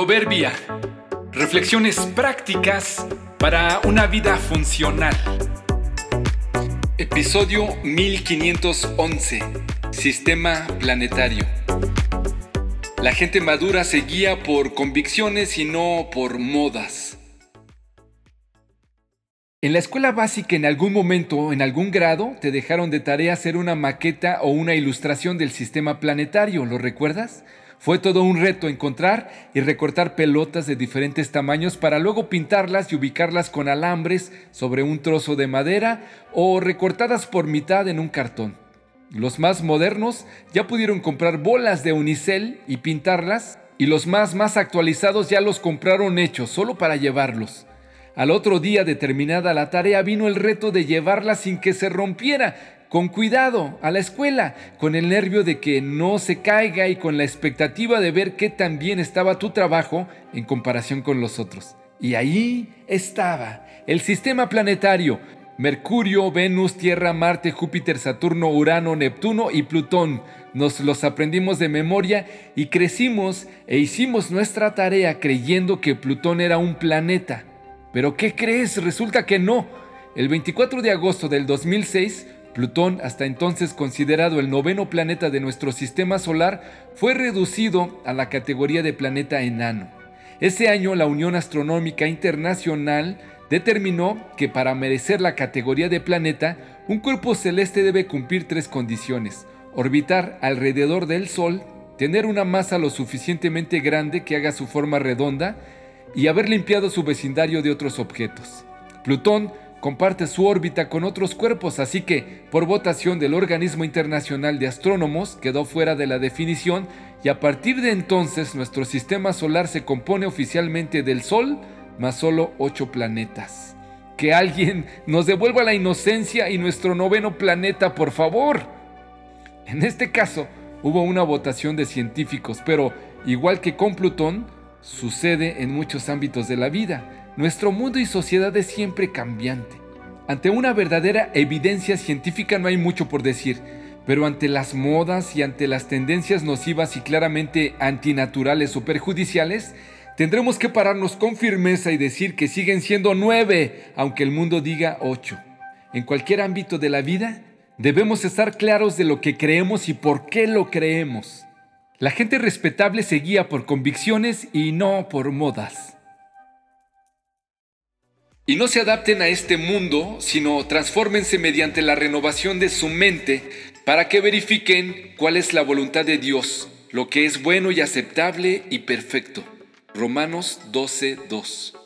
Proverbia. Reflexiones prácticas para una vida funcional. Episodio 1511. Sistema planetario. La gente madura se guía por convicciones y no por modas. En la escuela básica en algún momento, en algún grado, te dejaron de tarea hacer una maqueta o una ilustración del sistema planetario, ¿lo recuerdas? Fue todo un reto encontrar y recortar pelotas de diferentes tamaños para luego pintarlas y ubicarlas con alambres sobre un trozo de madera o recortadas por mitad en un cartón. Los más modernos ya pudieron comprar bolas de unicel y pintarlas y los más más actualizados ya los compraron hechos solo para llevarlos. Al otro día de terminada la tarea vino el reto de llevarla sin que se rompiera, con cuidado a la escuela, con el nervio de que no se caiga y con la expectativa de ver qué tan bien estaba tu trabajo en comparación con los otros. Y ahí estaba el sistema planetario, Mercurio, Venus, Tierra, Marte, Júpiter, Saturno, Urano, Neptuno y Plutón. Nos los aprendimos de memoria y crecimos e hicimos nuestra tarea creyendo que Plutón era un planeta. Pero ¿qué crees? Resulta que no. El 24 de agosto del 2006, Plutón, hasta entonces considerado el noveno planeta de nuestro sistema solar, fue reducido a la categoría de planeta enano. Ese año la Unión Astronómica Internacional determinó que para merecer la categoría de planeta, un cuerpo celeste debe cumplir tres condiciones. Orbitar alrededor del Sol, tener una masa lo suficientemente grande que haga su forma redonda y haber limpiado su vecindario de otros objetos. Plutón comparte su órbita con otros cuerpos, así que, por votación del Organismo Internacional de Astrónomos, quedó fuera de la definición y a partir de entonces nuestro sistema solar se compone oficialmente del Sol más solo ocho planetas. Que alguien nos devuelva la inocencia y nuestro noveno planeta, por favor. En este caso, hubo una votación de científicos, pero igual que con Plutón, sucede en muchos ámbitos de la vida nuestro mundo y sociedad es siempre cambiante. Ante una verdadera evidencia científica no hay mucho por decir, pero ante las modas y ante las tendencias nocivas y claramente antinaturales o perjudiciales, tendremos que pararnos con firmeza y decir que siguen siendo nueve, aunque el mundo diga ocho. En cualquier ámbito de la vida, debemos estar claros de lo que creemos y por qué lo creemos. La gente respetable se guía por convicciones y no por modas y no se adapten a este mundo, sino transfórmense mediante la renovación de su mente para que verifiquen cuál es la voluntad de Dios, lo que es bueno y aceptable y perfecto. Romanos 12:2